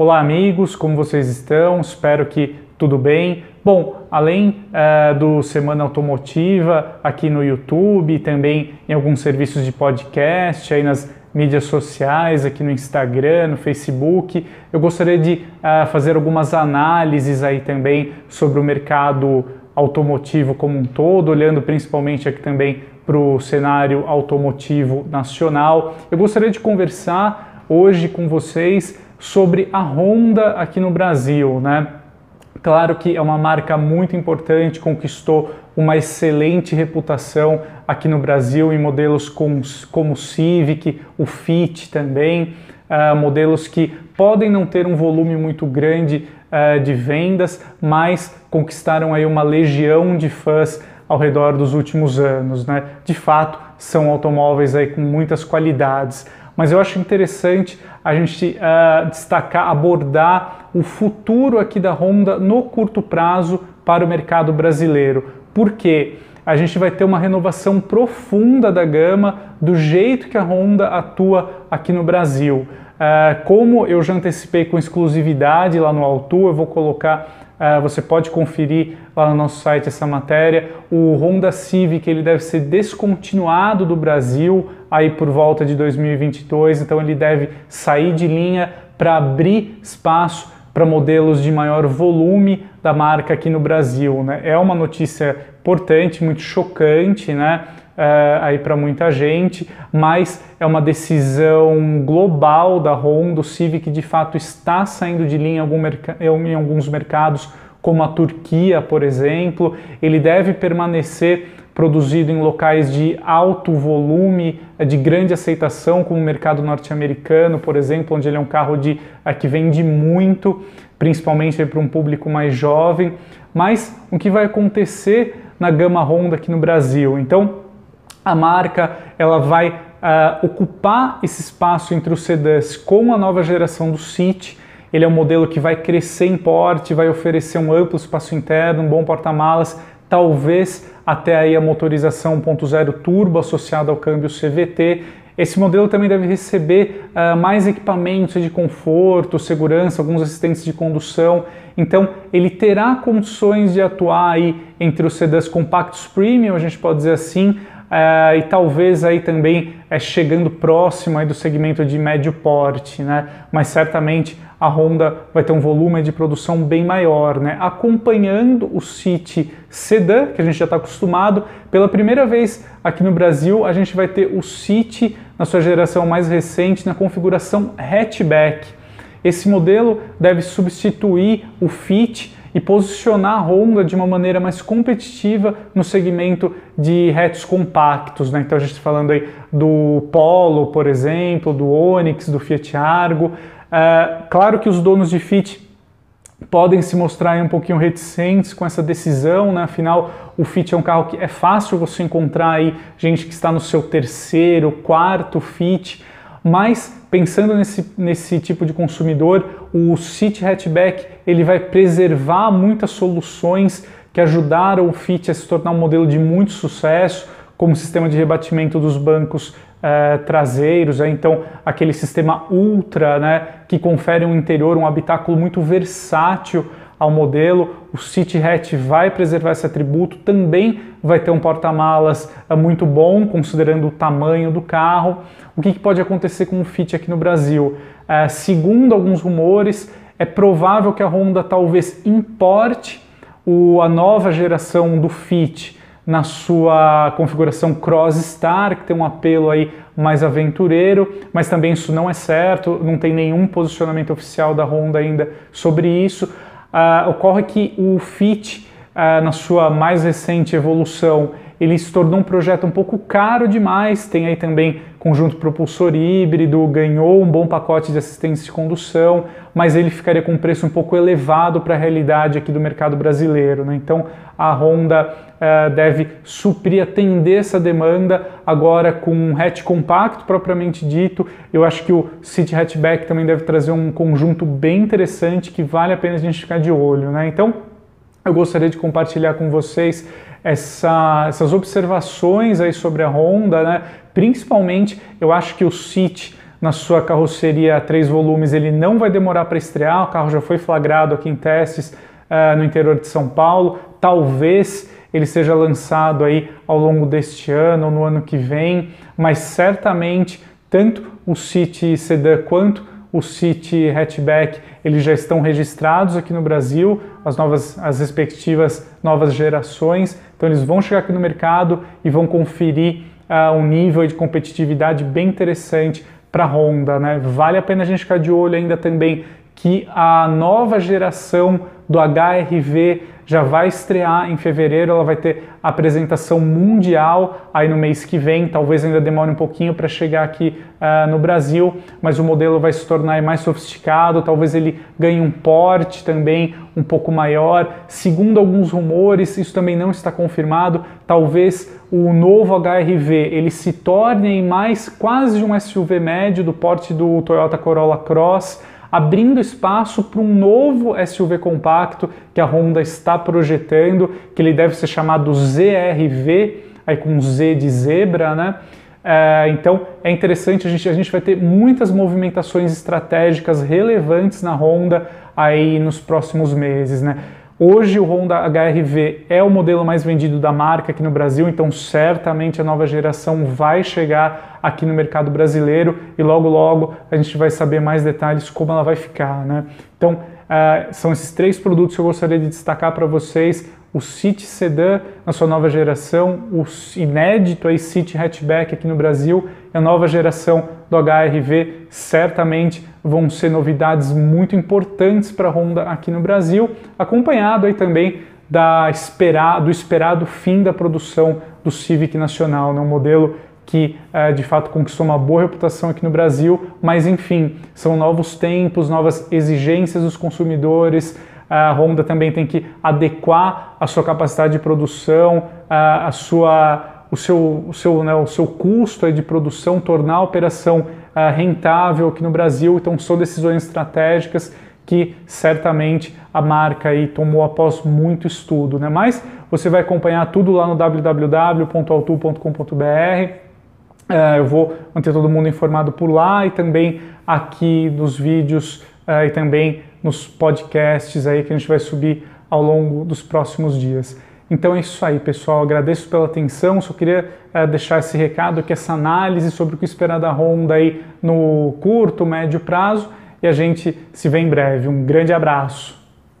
Olá, amigos, como vocês estão? Espero que tudo bem. Bom, além uh, do Semana Automotiva aqui no YouTube, também em alguns serviços de podcast, aí nas mídias sociais, aqui no Instagram, no Facebook, eu gostaria de uh, fazer algumas análises aí também sobre o mercado automotivo como um todo, olhando principalmente aqui também para o cenário automotivo nacional. Eu gostaria de conversar hoje com vocês sobre a Honda aqui no Brasil, né? Claro que é uma marca muito importante, conquistou uma excelente reputação aqui no Brasil em modelos como, como o Civic, o Fit também, uh, modelos que podem não ter um volume muito grande uh, de vendas, mas conquistaram aí uma legião de fãs ao redor dos últimos anos, né? De fato, são automóveis aí com muitas qualidades mas eu acho interessante a gente uh, destacar, abordar o futuro aqui da Honda no curto prazo para o mercado brasileiro. Por quê? A gente vai ter uma renovação profunda da gama do jeito que a Honda atua aqui no Brasil. Uh, como eu já antecipei com exclusividade lá no Altu, eu vou colocar você pode conferir lá no nosso site essa matéria. O Honda Civic ele deve ser descontinuado do Brasil aí por volta de 2022, então ele deve sair de linha para abrir espaço para modelos de maior volume da marca aqui no Brasil. Né? É uma notícia importante, muito chocante, né? Uh, aí para muita gente, mas é uma decisão global da Honda. O Civic de fato está saindo de linha em, algum em alguns mercados, como a Turquia, por exemplo. Ele deve permanecer produzido em locais de alto volume, de grande aceitação, como o mercado norte-americano, por exemplo, onde ele é um carro de, uh, que vende muito, principalmente para um público mais jovem. Mas o que vai acontecer na gama Honda aqui no Brasil? Então, a marca ela vai uh, ocupar esse espaço entre os sedãs com a nova geração do City. Ele é um modelo que vai crescer em porte, vai oferecer um amplo espaço interno, um bom porta-malas, talvez até aí a motorização 1.0 turbo associada ao câmbio CVT. Esse modelo também deve receber uh, mais equipamentos de conforto, segurança, alguns assistentes de condução. Então, ele terá condições de atuar aí entre os sedãs compactos premium, a gente pode dizer assim, e talvez aí também é, chegando próximo aí do segmento de médio porte, né? Mas certamente a Honda vai ter um volume de produção bem maior, né? Acompanhando o City Sedan, que a gente já está acostumado, pela primeira vez aqui no Brasil a gente vai ter o City na sua geração mais recente na configuração hatchback. Esse modelo deve substituir o Fit e posicionar a Honda de uma maneira mais competitiva no segmento de hatches compactos. Né? Então a gente está falando aí do Polo, por exemplo, do Onix, do Fiat Argo. É, claro que os donos de Fiat podem se mostrar um pouquinho reticentes com essa decisão, né? afinal o Fit é um carro que é fácil você encontrar aí gente que está no seu terceiro, quarto Fit, mas pensando nesse, nesse tipo de consumidor, o City Hatchback ele vai preservar muitas soluções que ajudaram o Fit a se tornar um modelo de muito sucesso, como o sistema de rebatimento dos bancos eh, traseiros, né? então aquele sistema Ultra, né, que confere um interior, um habitáculo muito versátil ao modelo. O City Hatch vai preservar esse atributo, também vai ter um porta-malas eh, muito bom, considerando o tamanho do carro. O que, pode acontecer com o Fit aqui no Brasil? É, segundo alguns rumores, é provável que a Honda talvez importe a nova geração do Fit na sua configuração Cross Star, que tem um apelo aí mais aventureiro, mas também isso não é certo, não tem nenhum posicionamento oficial da Honda ainda sobre isso. Uh, ocorre que o Fit, uh, na sua mais recente evolução, ele se tornou um projeto um pouco caro demais, tem aí também conjunto propulsor híbrido, ganhou um bom pacote de assistência de condução, mas ele ficaria com um preço um pouco elevado para a realidade aqui do mercado brasileiro. Né? Então a Honda uh, deve suprir, atender essa demanda agora com um hatch compacto propriamente dito. Eu acho que o City Hatchback também deve trazer um conjunto bem interessante que vale a pena a gente ficar de olho. Né? Então eu gostaria de compartilhar com vocês essa, essas observações aí sobre a Honda, né? Principalmente, eu acho que o City na sua carroceria três volumes, ele não vai demorar para estrear. O carro já foi flagrado aqui em testes uh, no interior de São Paulo. Talvez ele seja lançado aí ao longo deste ano ou no ano que vem, mas certamente tanto o City Sedan quanto o City Hatchback, eles já estão registrados aqui no Brasil, as novas as respectivas novas gerações. Então eles vão chegar aqui no mercado e vão conferir uh, um nível de competitividade bem interessante para a Honda, né? Vale a pena a gente ficar de olho ainda também que a nova geração do HRV já vai estrear em fevereiro, ela vai ter apresentação mundial aí no mês que vem, talvez ainda demore um pouquinho para chegar aqui uh, no Brasil, mas o modelo vai se tornar mais sofisticado, talvez ele ganhe um porte também um pouco maior. Segundo alguns rumores, isso também não está confirmado, talvez o novo HRV ele se torne mais quase um SUV médio do porte do Toyota Corolla Cross, abrindo espaço para um novo SUV compacto que a Honda está projetando, que ele deve ser chamado ZRV, aí com Z de zebra, né? É, então é interessante, a gente, a gente vai ter muitas movimentações estratégicas relevantes na Honda aí nos próximos meses, né? Hoje o Honda HRV é o modelo mais vendido da marca aqui no Brasil, então certamente a nova geração vai chegar aqui no mercado brasileiro e logo logo a gente vai saber mais detalhes como ela vai ficar, né? Então uh, são esses três produtos que eu gostaria de destacar para vocês o City Sedan na sua nova geração, o inédito aí City Hatchback aqui no Brasil e a nova geração do HRV certamente vão ser novidades muito importantes para a Honda aqui no Brasil, acompanhado aí também da do esperado fim da produção do Civic Nacional, né? um modelo que é, de fato conquistou uma boa reputação aqui no Brasil, mas enfim, são novos tempos, novas exigências dos consumidores, a Honda também tem que adequar a sua capacidade de produção, a, sua, o, seu, o, seu, né, o seu custo de produção, tornar a operação rentável aqui no Brasil. Então, são decisões estratégicas que certamente a marca aí tomou após muito estudo. Né? Mas você vai acompanhar tudo lá no www.autu.com.br. eu vou manter todo mundo informado por lá e também aqui nos vídeos e também nos podcasts aí que a gente vai subir ao longo dos próximos dias. Então é isso aí, pessoal. Agradeço pela atenção. Só queria uh, deixar esse recado que essa análise sobre o que esperar da Honda aí no curto, médio prazo. E a gente se vê em breve. Um grande abraço.